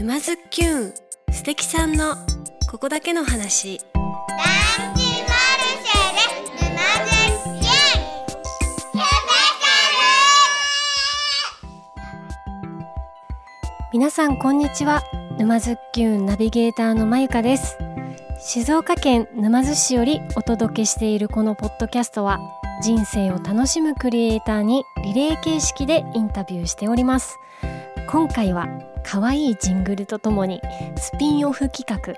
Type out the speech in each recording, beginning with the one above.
沼津きゅん素敵さんのここだけの話。ランチマルシェで沼津きゅん。スペ皆さんこんにちは。沼津きゅんナビゲーターのまゆかです。静岡県沼津市よりお届けしているこのポッドキャストは人生を楽しむクリエイターにリレー形式でインタビューしております。今回は可愛いジングルとともにスピンオフ企画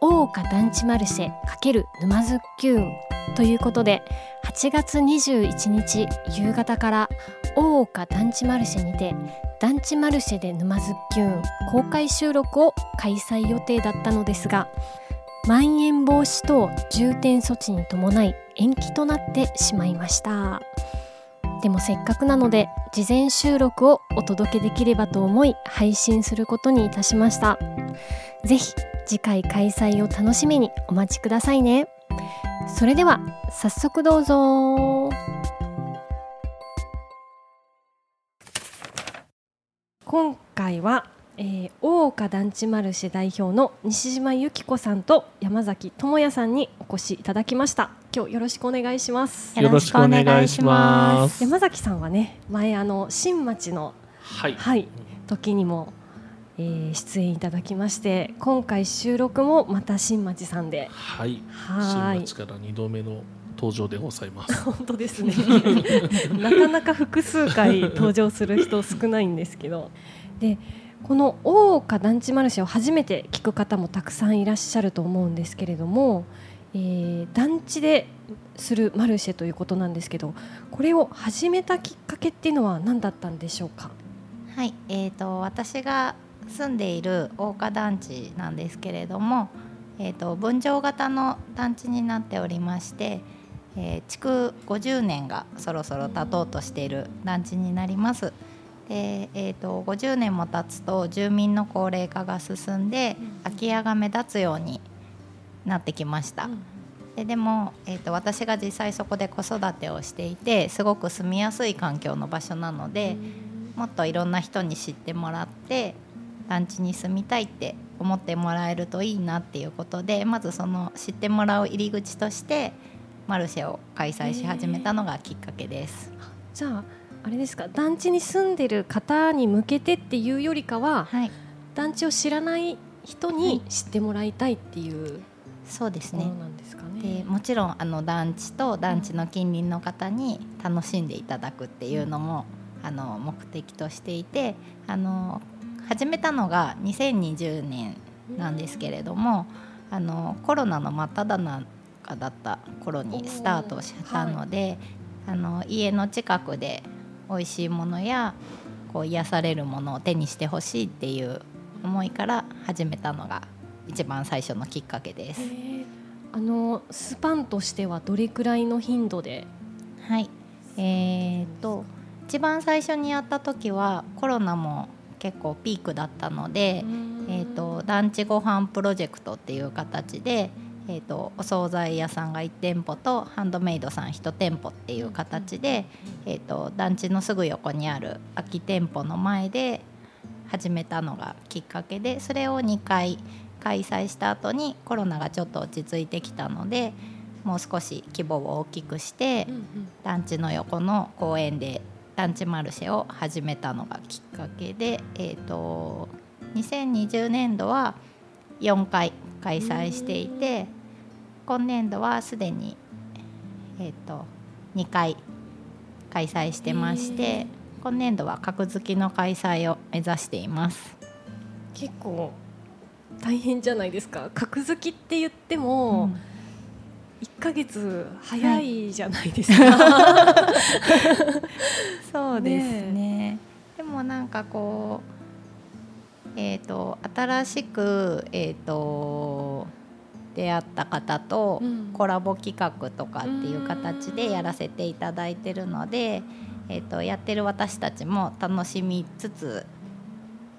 大岡団地マルシェ×沼津キューンということで8月21日夕方から大岡団地マルシェにて団地マルシェで沼津キューン公開収録を開催予定だったのですがまん延防止等重点措置に伴い延期となってしまいました。でもせっかくなので事前収録をお届けできればと思い配信することにいたしました。是非次回開催を楽しみにお待ちくださいね。それでは早速どうぞ。今回は、えー、大岡団地マルシェ代表の西島由紀子さんと山崎智也さんにお越しいただきました今日よろしくお願いしますよろしくお願いします。山崎さんはね前あの新町のはい。はい時にも、えー出演いただきまして今回収録もまた新町さんではい。はい新町から二度目の登場でございます。本当ですね なかなか複数回登場する人少ないんですけどでこの大岡団地マルシェを初めて聞く方もたくさんいらっしゃると思うんですけれども、えー団地でするマルシェということなんですけどこれを始めたきっかけっていうのは何だったんでしょうか？はい、えー、と私が住んでいる大岡団地なんですけれども、えー、と分譲型の団地になっておりまして、えー築50年がそろそろ経とうとしている団地になります。でえー、と50年も経つと住民の高齢化が進んで空き家が目立つようになってきました。ででも、えー、と私が実際そこで子育てをしていてすごく住みやすい環境の場所なので、もっといろんな人に知ってもらって団地に住みたいって思ってもらえるといいなっていうことでまずその知ってもらう入り口としてマルシェを開催し始めたのがきっかけです。じゃああれですか？団地に住んでる方に向けてっていうよりかははい、団地を知らない人に知ってもらいたいっていうそうですね。なんですかね。でもちろんあの団地と団地の近隣の方に楽しんでいただくっていうのも、あの目的としていてあの始めたのが2020年なんですけれども、あのコロナの真っ只中だった頃にスタートしたので、あの家の近くで美味しいものやこう癒されるものを手にしてほしいっていう思いから始めたのが一番最初のきっかけです。あのスパンとしてはどれくらいの頻度で？はい、えー、と一番最初にやった時はコロナも結構ピークだったので、えー、と団地ご飯プロジェクトっていう形で、えー、とお惣菜屋さんが1店舗とハンドメイドさん1店舗っていう形で、えー、と団地のすぐ横にある空き店舗の前で始めたのがきっかけでそれを2回開催した後にコロナがちょっと落ち着いてきたのでもう少し規模を大きくして、団地の横の公園で団地マルシェを始めたのがきっかけで、えー、と2020年度は4回開催していて今年度はすでに、えー、と2回開催してまして今年度は格付きの開催を目指しています。結構大変じゃないですか。格付きって言っても、1ヶ月早いじゃないですか、そうですね。でもなんかこうえー、と新しく、えー、と出会った方とうん。コラボ企画とかっていう形でやらせていただいてるので、えー、とやってる私たちも楽しみつつ、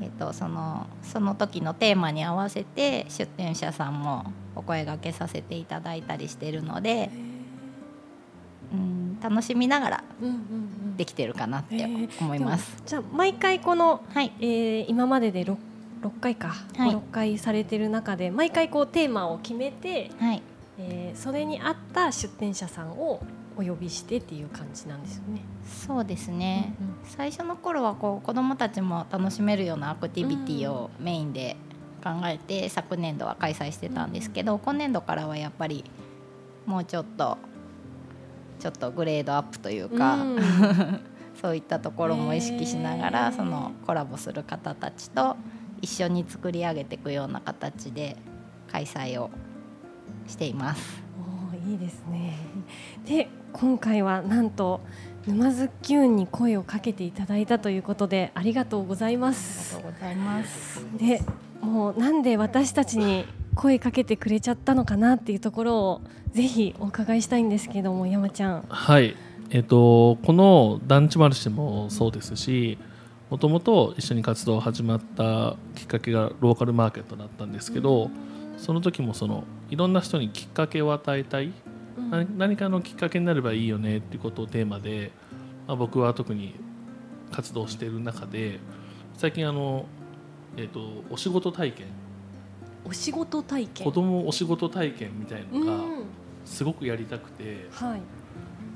えー、とそのその時のテーマに合わせて出店者さんもお声がけさせていただいたりしてるので、うん、楽しみながらうんうんうん。できてるかなって思います。じゃあ毎回この、はい、えー今までで6 6回か、はい。6回されてる中で毎回こうテーマを決めて、はい。えーそれに合った出店者さんをお呼びしてっていう感じなんですよね。そうですね、最初の頃はこう子どもたちも楽しめるようなアクティビティをメインで考えて昨年度は開催してたんですけど、今年度からはやっぱりもうちょっとちょっとグレードアップというか、うん そういったところも意識しながら、そのコラボする方たちと一緒に作り上げていくような形で開催をしています。おーいいですね。で今回はなんと沼津きゅんに声をかけていただいたということでありがとうございまあすり。がとうございます。でもうなんで私たちに声かけてくれちゃったのかなっていうところをぜひお伺いしたいんですけども山ちゃん。はい、えっとこの団地マルシェもそうですしもともと一緒に活動を始まったきっかけがローカルマーケットだったんですけど、その時もそのいろんな人にきっかけを与えたい、何何かのきっかけになればいいよねっていうことをテーマで、まあ、僕は特に活動している中で最近あの、えっとお仕事体験お仕事体験。子供お仕事体験みたいのがうんすごくやりたくて。はい。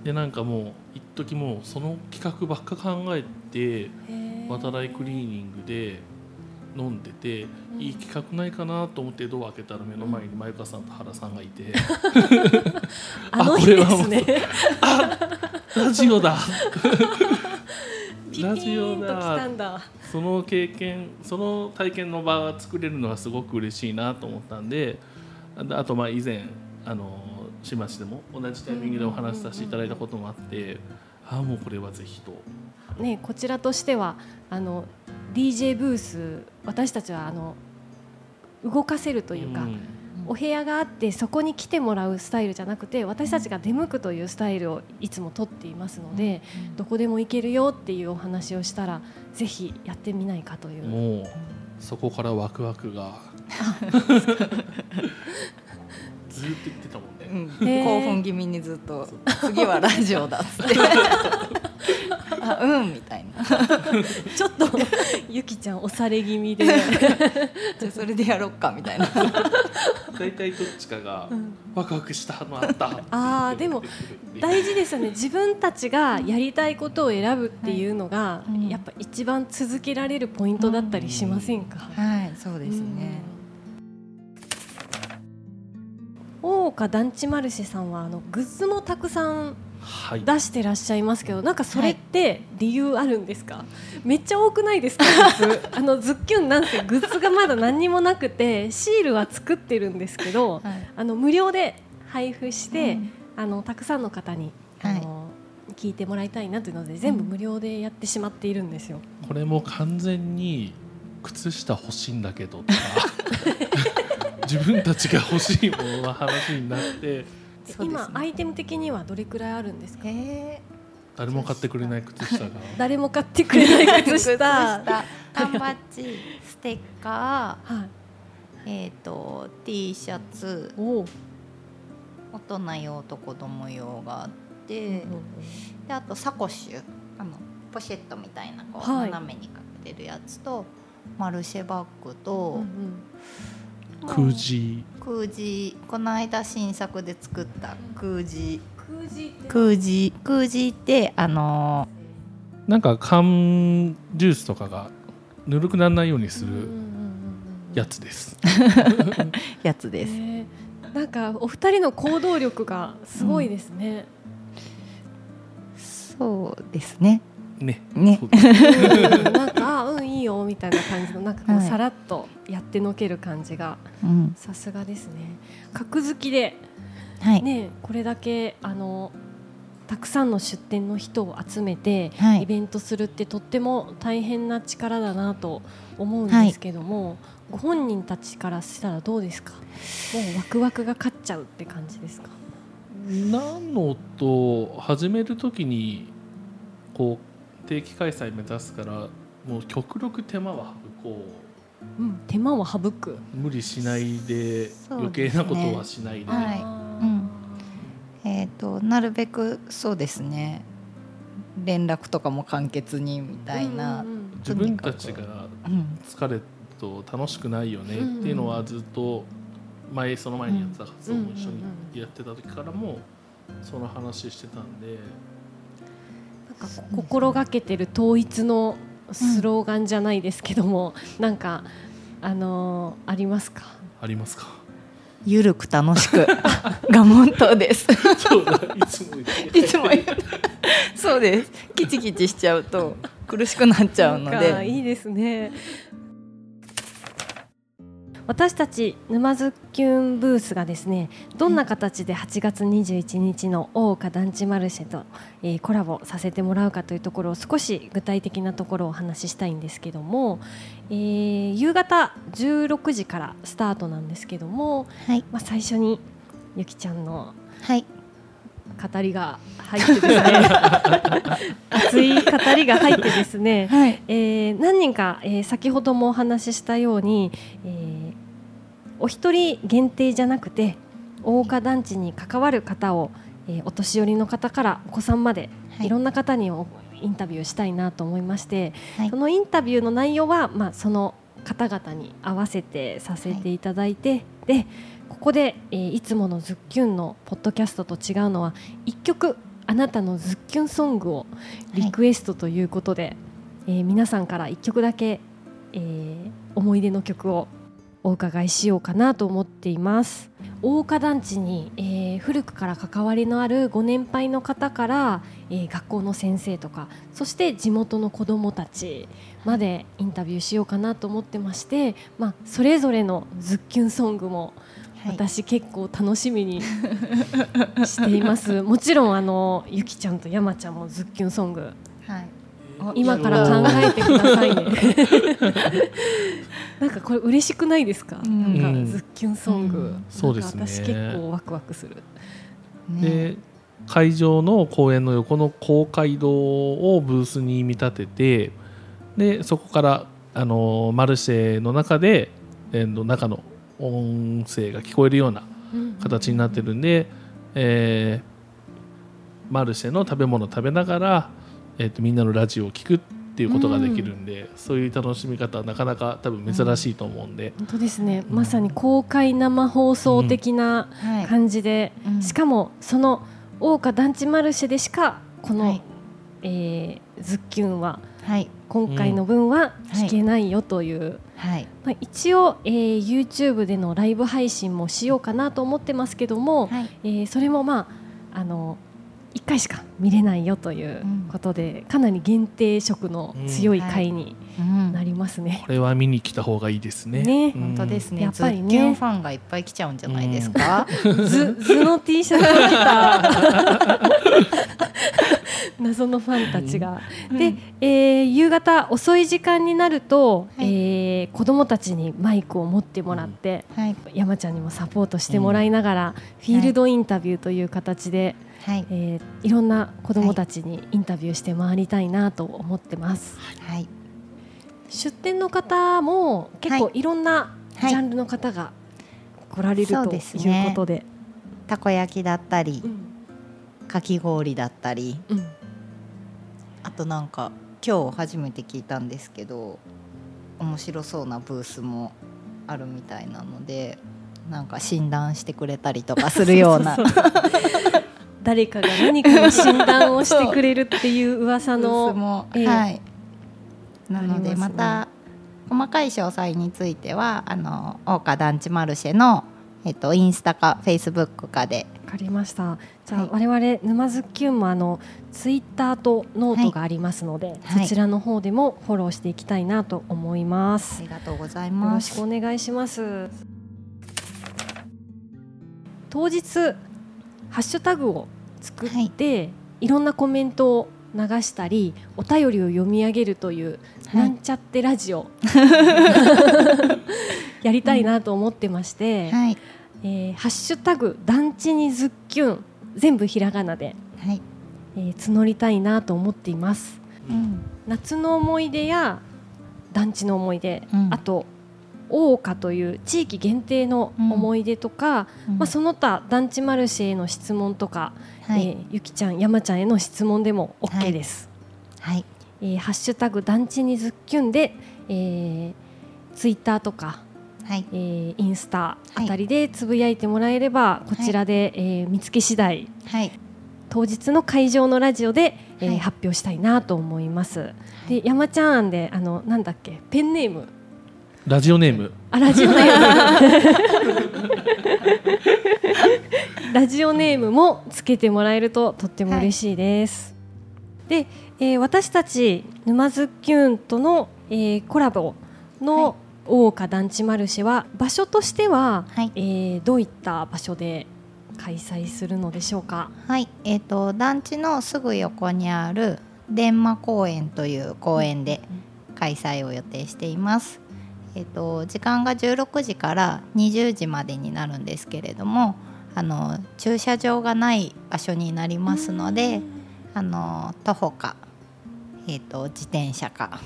でなんかもう一時もうその企画ばっか考えて渡来クリーニングで飲んでて、うんいい企画ないかなと思ってドア開けたら目の前に前川さんと原さんがいて、あの日ですね。ラジオだピピラジオ。その経験その体験の場が作れるのはすごく嬉しいなと思ったんでああとまあ以前あの新町でも同じタイミングでお話しさせていただいたこともあって、ああもうこれはぜひと。ねこちらとしてはあの DJ ブース私たちはあの動かせるというか、んお部屋があってそこに来てもらうスタイルじゃなくて私たちが出向くというスタイルをいつもとっていますので、どこでも行けるよっていうお話をしたらぜひやってみないかという。もうそこからワクワクが。ずーっと言ってたもんね。へー。興奮気味にずっと。次はラジオだっつって あうんみたいな。ちょっとゆきちゃん押され気味で、じゃあそれでやろっかみたいな。大体どっちかがワクワクしたのあった。あーでも大事ですよね。自分たちがやりたいことを選ぶっていうのが、いうん。やっぱ一番続けられるポイントだったりしませんか、はいそうですね、うん。大岡団地マルシェさんはあのグッズもたくさんはい。出してらっしゃいますけどなんかそれって理由あるんですか、めっちゃ多くないですか？あのズッキュンなんてグッズがまだ何にもなくてシールは作ってるんですけどはい。あの無料で配布して、うん。あのたくさんの方に、あの聞いてもらいたいなというので全部無料でやってしまっているんですよ。これも完全に靴下欲しいんだけどとか 自分たちが欲しいものの話になって今アイテム的にはどれくらいあるんですか？誰も買ってくれない靴下が。誰も買ってくれない靴下。缶バッジステッカはい、ーえっ、と T シャツ。大人用と子供用があって、であとサコッシュ。あのポシェットみたいなこう、はい。斜めにかけてるやつとマルシェバッグと、空字空字この間新作で作った空字空字って空字空字ってあのなんか缶ジュースとかがぬるくならないようにするうんうんうんうんやつです。ー やつです、ねなんかお二人の行動力がすごいですね。そうですねね。ね。なんかあうんいいよみたいな感じのなんかこうはい。さらっとやってのける感じがうん。さすがですね。格好きではい、ねこれだけあのたくさんの出店の人を集めてはい。イベントするってとっても大変な力だなと思うんですけども、ご本人たちからしたらどうですか？もうワクワクが勝っちゃうって感じですか？なのと始めるときにこう定期開催目指すからもう極力手間は省こう。ん、手間を省く。う無理しないでそう余計なことはしないで、はい。うん。えー、となるべくそうですね。連絡とかも簡潔にみたいな、うんうんうん。自分たちがうん。疲れと楽しくないよねっていうのはずっと前その前にやってた活動も一緒にやってた時からもその話してたんでか心がけてる統一のスローガンじゃないですけども、なんかあのーありますか？ありますか？ゆるく楽しく。がモットーです。そうだいつも言って。いつも言う。そうです。キチキチしちゃうと苦しくなっちゃうので。いいですね私たち沼津キュンブースがですねどんな形で8月21日の大岡団地マルシェと、えーコラボさせてもらうかというところを少し具体的なところをお話ししたいんですけども、えー夕方16時からスタートなんですけども、はい。まあ、最初にゆきちゃんのはい。語りが入ってですね 熱い語りが入ってですね、はい。えー何人か、えー先ほどもお話ししたように、えーお一人限定じゃなくて大岡団地に関わる方を、えーお年寄りの方からお子さんまで、はい。い、ろんな方におインタビューしたいなと思いまして、はい。そのインタビューの内容は、まあ、その方々に合わせてさせていただいて、でここで、えーいつものズッキュンのポッドキャストと違うのは一曲あなたのズッキュンソングをリクエストということで、えー皆さんから一曲だけ、えー思い出の曲をお伺いしようかなと思っています。大岡団地に、えー古くから関わりのあるご年配の方から、えー学校の先生とかそして地元の子どもたちまでインタビューしようかなと思ってまして、まあ、それぞれのズッキュンソングもはい。私結構楽しみにしています。もちろんあのゆきちゃんと山ちゃんもズッキュンソングはい今から考えてくださいね。なんかこれ嬉しくないですか、うん。なんかズッキュンソング、うん。そうですね。私結構ワクワクする。ね。で会場の公園の横の公会堂をブースに見立ててでそこからあのマルシェの中で、えーの中の音声が聞こえるような形になってるんで、えーマルシェの食べ物を食べながら、えーとみんなのラジオを聞くっていうことができるんで、そういう楽しみ方はなかなか多分珍しいと思うんで、本当ですね。まさに公開生放送的なはい感じで、うんしかもその大岡団地マルシェでしかこの、はい。えーズッキュンははい。今回の分は聞けないよという、はい。まあ、一応、えー YouTube でのライブ配信もしようかなと思ってますけども、はい。えーそれもまああの1回しか見れないよということで、かなり限定色の強い回にうんなりますね。これは見に来た方がいいですね。ね。うん。本当ですね。やっぱりね。ズッキュンファンがいっぱい来ちゃうんじゃないですか、図図の T シャツを着た謎のファンたちが。で、えー夕方遅い時間になると、はい。えー子どもたちにマイクを持ってもらって、はい。山ちゃんにもサポートしてもらいながら、フィールドインタビューという形で、はい。えーいろんな子どもたちにインタビューして回りたいなと思ってます。はい。出店の方も結構い。ろんなジはい。ャンルの方が来られるということで。たこ焼きだったりうん。かき氷だったり。うん。あとなんか今日初めて聞いたんですけど面白そうなブースもあるみたいなのでなんか診断してくれたりとかするような誰かが何かの診断をしてくれるっていう噂のスも、ええ。はい。なのでまた細かい詳細についてはあの大岡団地マルシェの、えっと、インスタかフェイスブックかで。わかりました。じゃあ、は我々沼津キュンもあのツイッターとノートがありますので、はい。そちらの方でもフォローしていきたいなと思いまあす、りがとうございよろますしくお願いします。当日ハッシュタグを作って、い、ろんなコメントを流したりお便りを読み上げるという、はい。なんちゃってラジオ。やりたいなと思ってまして、はい。えーハッシュタグ団地にズッキュン全部ひらがなで、はい、えー募りたいなと思っています。うん。夏の思い出や団地の思い出、うん。あと大岡という地域限定の思い出とか、まあ、その他団地マルシェへの質問とか、はい、えーゆきちゃん山ちゃんへの質問でも OK です、はい。えーハッシュタグ団地にズッキュンで、えーツイッターとか、はい。えーインスタあたりでつぶやいてもらえれば、こちらで、えー見つけ次第はい。当日の会場のラジオで、えーはい。発表したいなと思います。で山ちゃんであのなんだっけペンネームラジオネームあラジオネーム ラジオネームもつけてもらえるととっても嬉しいです。で、えー私たち沼津キュンとの、えーコラボはいの大岡団地マルシェは場所としては、はいえーどういった場所で開催するのでしょうか？はい、えっ、と団地のすぐ横にある伝馬公園という公園で開催を予定しています。えっ、と時間が16時から20時までになるんですけれども、あの駐車場がない場所になりますので、あの徒歩かえっ、と自転車か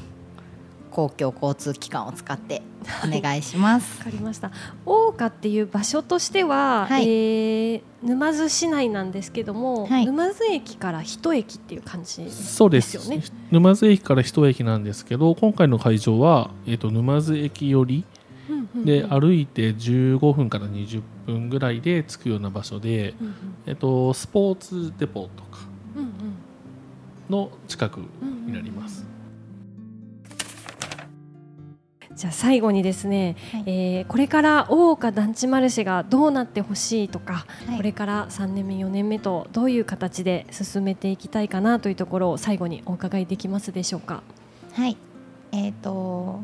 公共交通機関を使ってお願いします。わかりました。大岡っていう場所としては、はい。えー沼津市内なんですけども、はい。沼津駅から一駅っていう感じそうです。ですよね沼津駅から一駅なんですけど今回の会場は、えー、と沼津駅寄りうんうんでうん。歩いて15分から20分ぐらいで着くような場所で、うんえー、とスポーツデポとかうんうん。の近くになります。じゃあ最後にですね、はい。えーこれから大岡団地マルシェがどうなってほしいとか、はい。これから3年目4年目とどういう形で進めていきたいかなというところを最後にお伺いできますでしょうか？はい、えー、と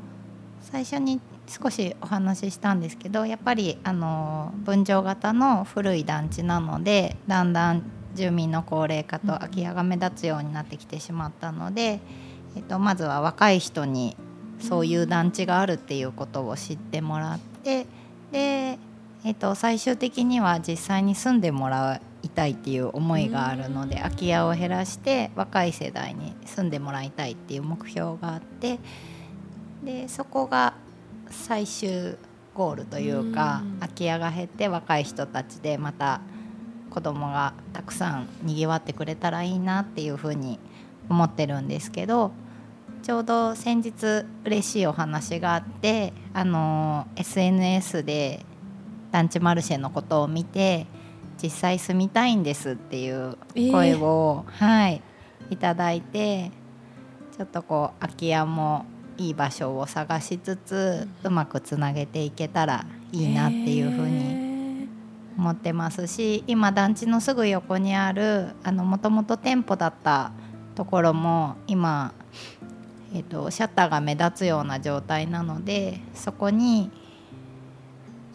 最初に少しお話ししたんですけどやっぱりあの分譲型の古い団地なのでだんだん住民の高齢化と空き家が目立つようになってきてしまったので、えー、とまずは若い人にそういう団地があるっていうことを知ってもらってで、えー、と最終的には実際に住んでもらいたいっていう思いがあるので空き家を減らして若い世代に住んでもらいたいっていう目標があってでそこが最終ゴールというかうん。空き家が減って若い人たちでまた子供がたくさんにぎわってくれたらいいなっていうふうに思ってるんですけどちょうど先日嬉しいお話があってあの SNS で団地マルシェのことを見て実際住みたいんですっていう声を、はいいただいてちょっとこう空き家もいい場所を探しつつうまくつなげていけたらいいなっていうふうにに思ってますし今団地のすぐ横にあるもともと店舗だったところも今、えー、とシャッターが目立つような状態なのでそこに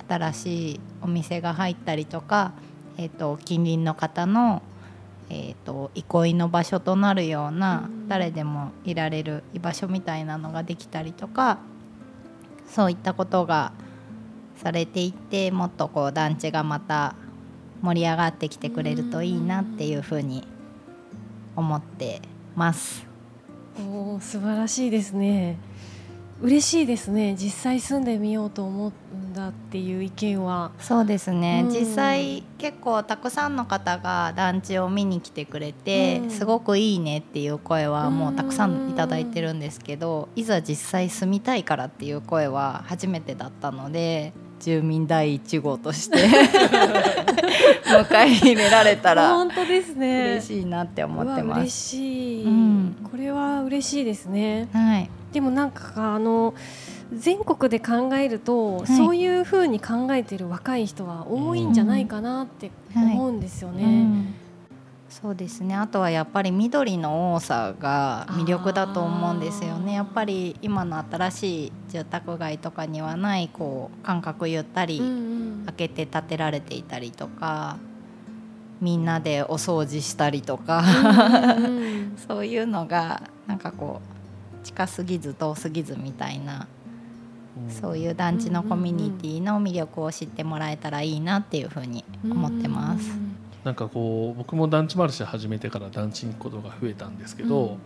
新しいお店が入ったりとか、えー、と近隣の方の、えー、と憩いの場所となるようなうん誰でもいられる居場所みたいなのができたりとかそういったことがされていってもっとこう団地がまた盛り上がってきてくれるといいなっていうふうに思ってます。おー素晴らしいですね。嬉しいですね。実際住んでみようと思うんだっていう意見は。そうですね、うん。実際結構たくさんの方が団地を見に来てくれて、うん。すごくいいねっていう声はもうたくさんいただいてるんですけど、いざ実際住みたいからっていう声は初めてだったので住民第一号として迎え入れられたら本当ですね。嬉しいなって思ってます。しい、うん。これは嬉しいですね。はい、でもなんかあの全国で考えると、い。そういうふうに考えてる若い人は多いんじゃないかなって思うんですよね。うんそうですね。あとはやっぱり緑の多さが魅力だと思うんですよね。やっぱり今の新しい住宅街とかにはないこう間隔ゆったりうんうん。開けて建てられていたりとかみんなでお掃除したりとかうんうん そういうのがなんかこう近すぎず遠すぎずみたいなそういう団地のコミュニティの魅力を知ってもらえたらいいなっていうふうに思ってます。なんかこう僕も団地マルシェ始めてから団地に行くことが増えたんですけど、うん。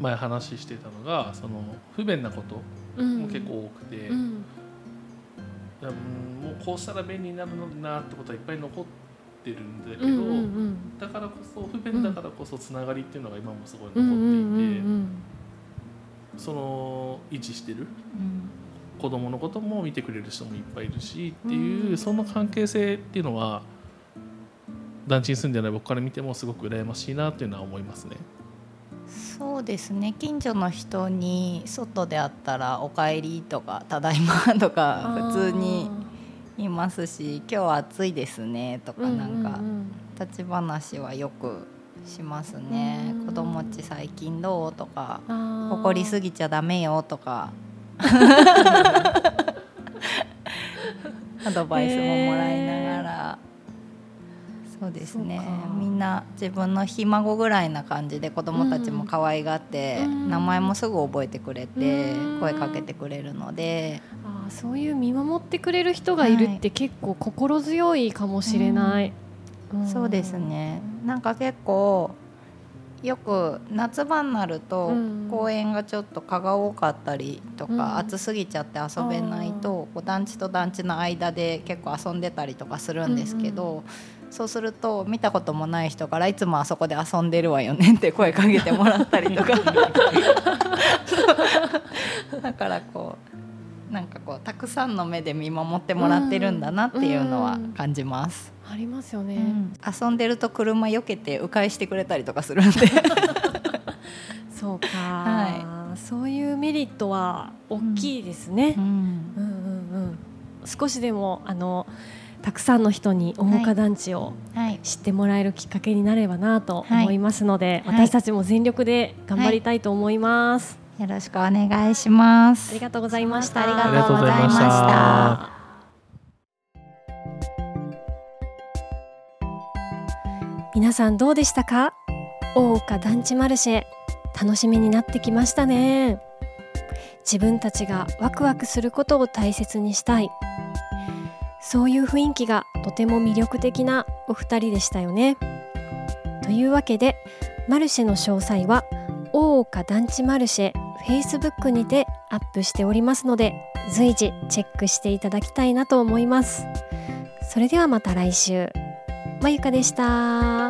前話してたのがその不便なことうん。も結構多くて、いうん。やもうこうしたら便利になるのになってことはいっぱい残ってるんだけど、うんうんうん。だからこそ不便だからこそつながりっていうのが今もすごいうんうん残っていて、うん。その維持してるうん。子供のことも見てくれる人もいっぱいいるしっていううん。その関係性っていうのは団地に住んでない僕から見てもすごく羨ましいなっていうのは思いますね。そうですね。近所の人に外であったら「おかえり」とか「ただいま」とか普通にいますし「今日は暑いですね」とかなんか立ち話はよくしますね。うん。子供っち最近どうとか怒怒りすぎちゃダメよとか。アドバイスももらいながら、そうですね。みんな自分のひ孫ぐらいな感じで子供たちも可愛がって、うん。名前もすぐ覚えてくれて、うん。声かけてくれるので、あーそういう見守ってくれる人がいるって結構心強いかもしれない、ん。そうですね。なんか結構よく夏場になるとうん。公園がちょっと蚊が多かったりとか、うん。暑すぎちゃって遊べないと団地と団地の間で結構遊んでたりとかするんですけど、そうすると見たこともない人からいつもあそこで遊んでるわよねって声かけてもらったりとか。だからこうなんかこうたくさんの目で見守ってもらってるんだなっていうのは感じます。ありますよね、遊んでると車避けて迂回してくれたりとかするんで。そうか、はそういうメリットは大きいですね、うん。うんうんうん。少しでもあのたくさんの人に大岡団地をはい。知ってもらえるきっかけになればなと思いますので、はい。私たちも全力で頑張りたいと思います、よろしくお願いします。ありがとうございました。ありありがとうございました。皆さんどうでしたか？大岡団地マルシェ楽しみになってきましたね。自分たちがワクワクすることを大切にしたいそういう雰囲気がとても魅力的なお二人でしたよね。というわけでマルシェの詳細は大岡団地マルシェ Facebook にてアップしておりますので随時チェックしていただきたいなと思います。それではまた来週。まゆかでした。